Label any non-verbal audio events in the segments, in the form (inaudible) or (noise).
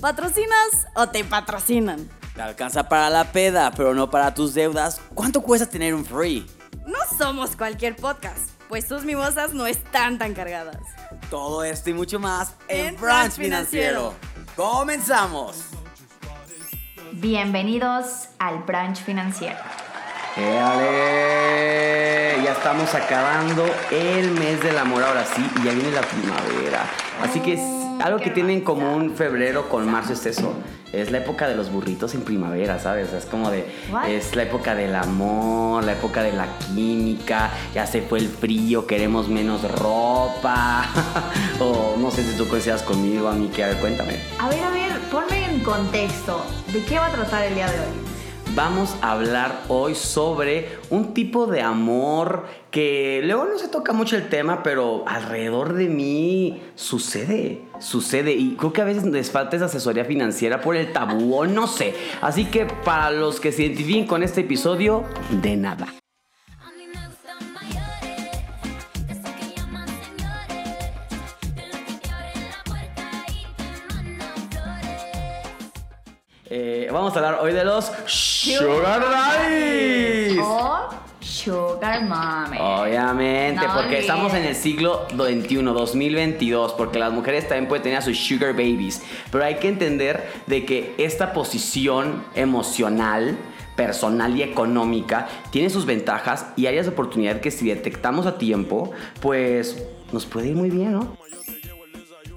¿Patrocinas o te patrocinan? Te alcanza para la peda, pero no para tus deudas. ¿Cuánto cuesta tener un free? No somos cualquier podcast, pues tus mimosas no están tan cargadas. Todo esto y mucho más en, En Brunch Brunch Financiero. ¡Comenzamos! Bienvenidos al Brunch Financiero. ¡Éale! Ya estamos acabando el mes del amor ahora sí y ya viene la primavera. Así que es algo que tiene en común febrero con marzo es eso. Es la época de los burritos en primavera, ¿sabes? Es como de... Es la época del amor, la época de la química, ya se fue el frío, queremos menos ropa. (laughs) o no sé si tú coincidas conmigo, a mí, que a ver, cuéntame. A ver, a ver, ponme en contexto. ¿De qué va a tratar el día de hoy? Vamos a hablar hoy sobre un tipo de amor que luego no se toca mucho el tema, pero alrededor de mí sucede, sucede. Y creo que a veces les falta esa asesoría financiera por el tabú o no sé. Así que para los que se identifiquen con este episodio, de nada. Eh, vamos a hablar hoy de los Sugar Daddies. O Sugar Mommy. Obviamente, No porque estamos en el siglo XXI, 2022, porque las mujeres también pueden tener a sus sugar babies, pero hay que entender de que esta posición emocional personal y económica tiene sus ventajas y áreas de oportunidad que si detectamos a tiempo, pues nos puede ir muy bien, ¿no?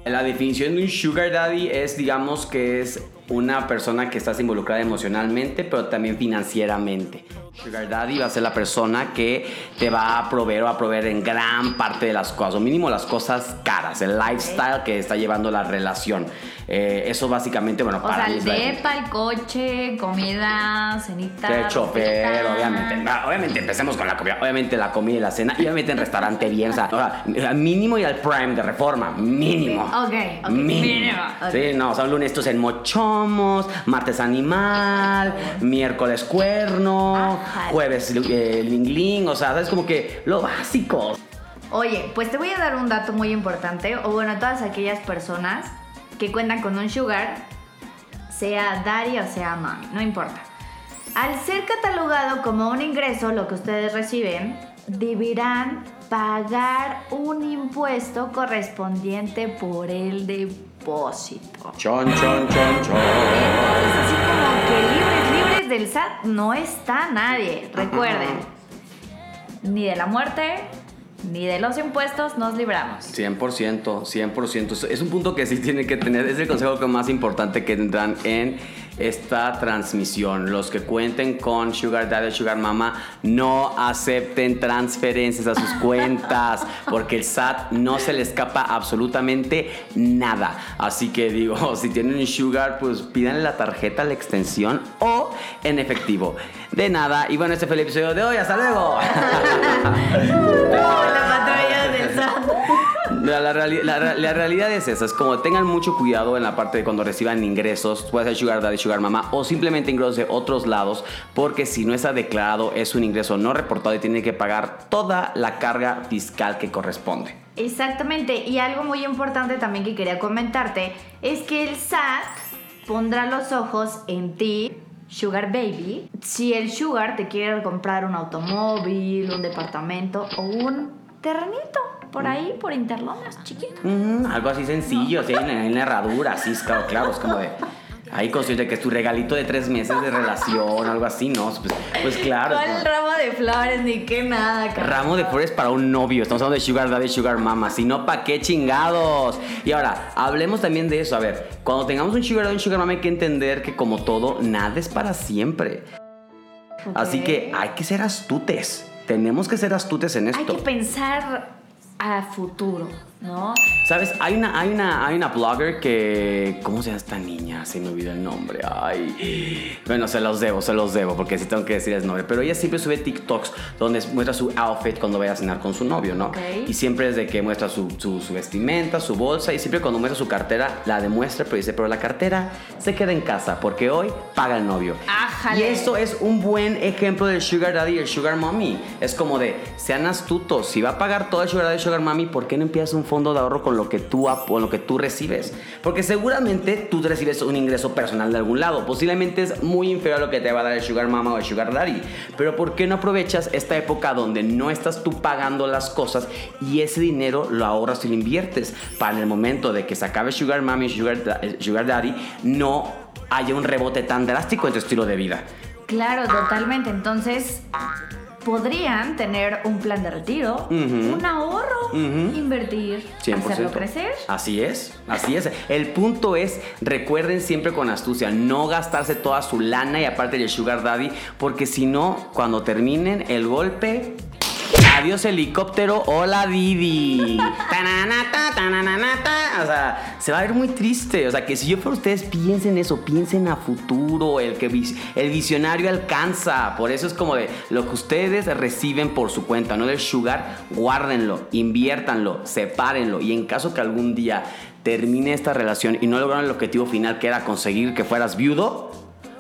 La definición de un sugar daddy es, digamos, que es una persona que estás involucrada emocionalmente, pero también financieramente. Sugar daddy va a ser la persona que te va a proveer o a proveer en gran parte de las cosas, o mínimo las cosas caras, el lifestyle que está llevando la relación. Eh, eso básicamente, bueno, O para sea, el es depa, el coche, comida, cenita. de chofer, obviamente. Obviamente, empecemos con la comida. Obviamente, la comida y la cena. Y obviamente, en restaurante bien. O sea, ahora, mínimo y al prime de reforma. Mínimo. Ok, ok, Mínimo. Sí, no, son lunes estos en martes animal, miércoles cuerno, Ajá. jueves eh, ling ling. O sea, es como que lo básico. Oye, pues te voy a dar un dato muy importante, o bueno, todas aquellas personas que cuentan con un sugar, sea daddy o sea mami, no importa. Al ser catalogado como un ingreso, lo que ustedes reciben, deberán pagar un impuesto correspondiente por el depósito. Chon, chon, chon, chon. Entonces, así como que libres, libres del SAT no está nadie. Recuerden, ni de la muerte, ni de los impuestos nos libramos. 100%, 100%. Es un punto que sí tiene que tener, es el consejo que más importante que tendrán en esta transmisión. Los que cuenten con Sugar Daddy o Sugar Mama, no acepten transferencias a sus cuentas, porque el SAT no se le escapa absolutamente nada. Así que digo, (laughs) si tienen un Sugar, pues pídanle la tarjeta, la extensión o en efectivo. De nada, y bueno, este fue el episodio de hoy. ¡Hasta luego! (laughs) (laughs) La patrulla del SAT. La, la reali- la re- la realidad es esa, es como tengan mucho cuidado en la parte de cuando reciban ingresos, puede ser Sugar Daddy, Sugar Mama o simplemente ingresos de otros lados, porque si no está declarado es un ingreso no reportado y tiene que pagar toda la carga fiscal que corresponde. Exactamente, y algo muy importante también que quería comentarte es que el SAT pondrá los ojos en ti, Sugar Baby, si el Sugar te quiere comprar un automóvil, un departamento o un terrenito por ahí, por Interlomas, chiquito. Mm, algo así sencillo, así en, en la herradura, así, claro, claro, es como de... Ahí consciente que es tu regalito de tres meses de relación, algo así, ¿no? Pues, pues claro. ¿Cuál como- ramo de flores ni qué nada, cabrón? Ramo de flores para un novio. Estamos hablando de Sugar Daddy, Sugar Mama. Si no, ¿pa' qué chingados? Y ahora, hablemos también de eso. A ver, cuando tengamos un Sugar Daddy, un Sugar Mama, hay que entender que, como todo, nada es para siempre. Así que hay que ser astutes. Tenemos que ser astutes en Hay esto. que pensar a futuro, ¿no? ¿Sabes? Hay una, hay una, hay una blogger que. ¿Cómo se llama esta niña? Se me olvidó el nombre. Ay. Bueno, se los debo, se los debo, porque sí tengo que decir el nombre. Pero ella siempre sube TikToks donde muestra su outfit cuando vaya a cenar con su novio, ¿no? Ok. Y siempre es de que muestra su, su, su vestimenta, su bolsa, y siempre cuando muestra su cartera, la demuestra, pero dice, pero la cartera se queda en casa, porque hoy paga el novio. Ájale. Y eso es un buen ejemplo del Sugar Daddy y el Sugar Mommy. Es como de, sean astutos, si va a pagar todo el Sugar Daddy y Sugar Mommy, ¿por qué no empiezas un fondo de ahorro con lo que tú, con lo que tú recibes. Porque seguramente tú recibes un ingreso personal de algún lado. Posiblemente es muy inferior a lo que te va a dar el Sugar Mama o el Sugar Daddy. Pero ¿por qué no aprovechas esta época donde no estás tú pagando las cosas y ese dinero lo ahorras y lo inviertes? Para el momento de que se acabe Sugar Mama y Sugar, Sugar Daddy, no haya un rebote tan drástico en tu estilo de vida. Claro, totalmente. Entonces, podrían tener un plan de retiro, un ahorro, invertir, 100%. hacerlo crecer. Así es, así es. El punto es, recuerden siempre con astucia, no gastarse toda su lana y aparte del sugar daddy, porque si no, cuando terminen el golpe, adiós helicóptero, hola Didi. Tananata, tananata. O sea, se va a ver muy triste. O sea, que si yo fuera ustedes, piensen eso, piensen a futuro. El, que el visionario alcanza. Por eso es como de lo que ustedes reciben por su cuenta, no del sugar, guárdenlo, inviértanlo, sepárenlo. Y en caso que algún día termine esta relación y no lograron el objetivo final que era conseguir que fueras viudo,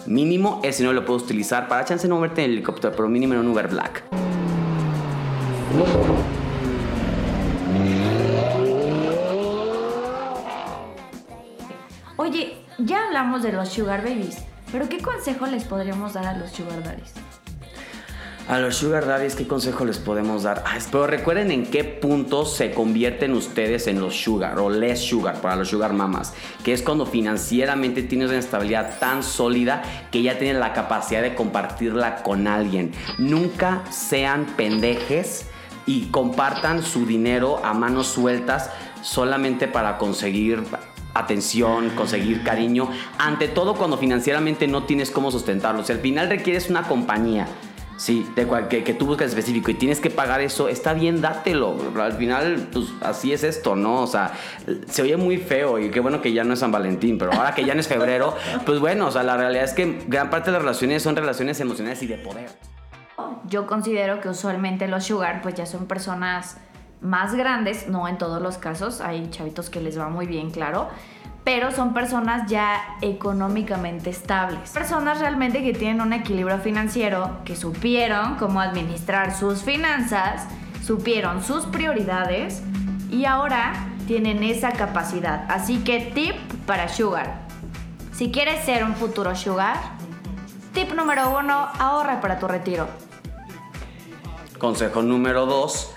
mínimo ese no lo puedes utilizar para chance no moverte en el helicóptero, pero mínimo en un Uber Black. Oye, ya hablamos de los sugar babies, pero ¿qué consejo les podríamos dar a los sugar daddies? A los sugar daddies, ¿qué consejo les podemos dar? Pero recuerden en qué punto se convierten ustedes en los sugar o less sugar para los sugar mamas, que es cuando financieramente tienes una estabilidad tan sólida que ya tienen la capacidad de compartirla con alguien. Nunca sean pendejes y compartan su dinero a manos sueltas solamente para conseguir atención, conseguir cariño, ante todo cuando financieramente no tienes cómo sustentarlo. Si al final requieres una compañía, sí, de cual- que, que tú buscas específico y tienes que pagar eso, está bien, dátelo. Al final, pues así es esto, ¿no? O sea, se oye muy feo y qué bueno que ya no es San Valentín, pero ahora que ya no es febrero, pues bueno, o sea, la realidad es que gran parte de las relaciones son relaciones emocionales y de poder. Yo considero que usualmente los sugar pues ya son personas más grandes, no en todos los casos, hay chavitos que les va muy bien, claro, pero son personas ya económicamente estables. Personas realmente que tienen un equilibrio financiero, que supieron cómo administrar sus finanzas, supieron sus prioridades y ahora tienen esa capacidad. Así que tip para sugar. Si quieres ser un futuro sugar, tip número uno, ahorra para tu retiro. Consejo número dos,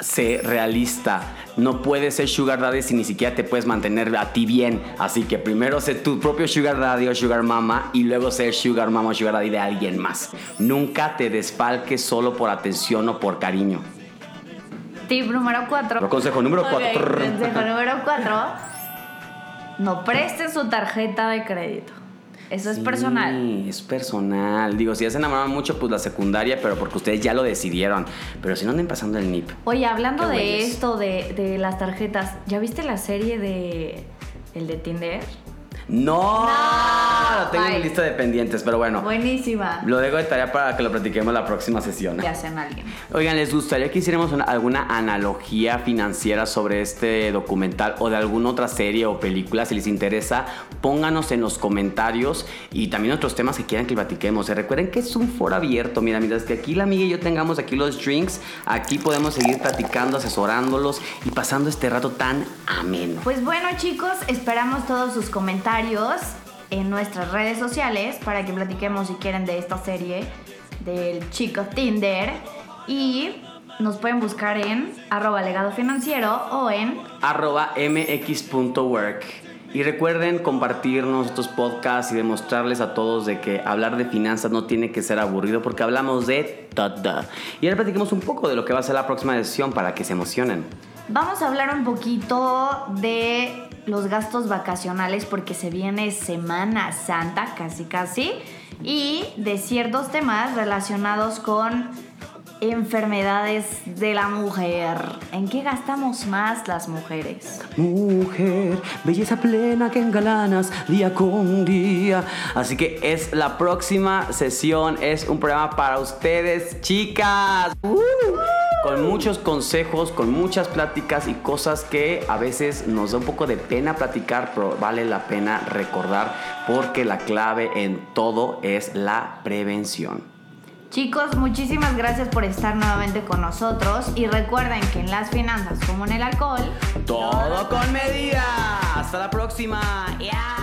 sé realista. No puedes ser sugar daddy si ni siquiera te puedes mantener a ti bien. Así que primero sé tu propio sugar daddy o sugar mama y luego ser sugar mama o sugar daddy de alguien más. Nunca te desfalques solo por atención o por cariño. Tip número 4. Consejo número cuatro. Consejo número 4. No presten su tarjeta de crédito. Eso es personal. Es personal. Digo, si ya se enamoraron mucho, pues la secundaria, pero porque ustedes ya lo decidieron. Pero si no anden pasando el NIP. Oye, hablando de esto, de, de las tarjetas, ¿ya viste la serie de. el de Tinder? ¡No! Tengo en mi bye. lista de pendientes, pero bueno. Buenísima. Lo dejo de tarea para que lo platiquemos la próxima sesión. Ya sean alguien. Oigan, ¿les gustaría que hiciéramos una- alguna analogía financiera sobre este documental o de alguna otra serie o película? Si les interesa, pónganos en los comentarios y también otros temas que quieran que platiquemos. Y recuerden que es un foro abierto. Mira, mientras que aquí la amiga y yo tengamos aquí los drinks, aquí podemos seguir platicando, asesorándolos y pasando este rato tan ameno. Pues bueno, chicos, esperamos todos sus comentarios en nuestras redes sociales para que platiquemos si quieren de esta serie del chico Tinder. Y nos pueden buscar en arroba legado financiero o en arroba mx.work. Y recuerden compartirnos estos podcasts y demostrarles a todos de que hablar de finanzas no tiene que ser aburrido porque hablamos de todo. Y ahora platiquemos un poco de lo que va a ser la próxima sesión para que se emocionen. Vamos a hablar un poquito de los gastos vacacionales porque se viene Semana Santa, casi casi, y de ciertos temas relacionados con enfermedades de la mujer. ¿En qué gastamos más las mujeres? Mujer, belleza plena que engalanas día con día. Así que es la próxima sesión, es un programa para ustedes, chicas. ¡Uh! Con muchos consejos, con muchas pláticas y cosas que a veces nos da un poco de pena platicar, pero vale la pena recordar porque la clave en todo es la prevención. Chicos, muchísimas gracias por estar nuevamente con nosotros y recuerden que en las finanzas como en el alcohol, Todo con medida. Hasta la próxima. Ya.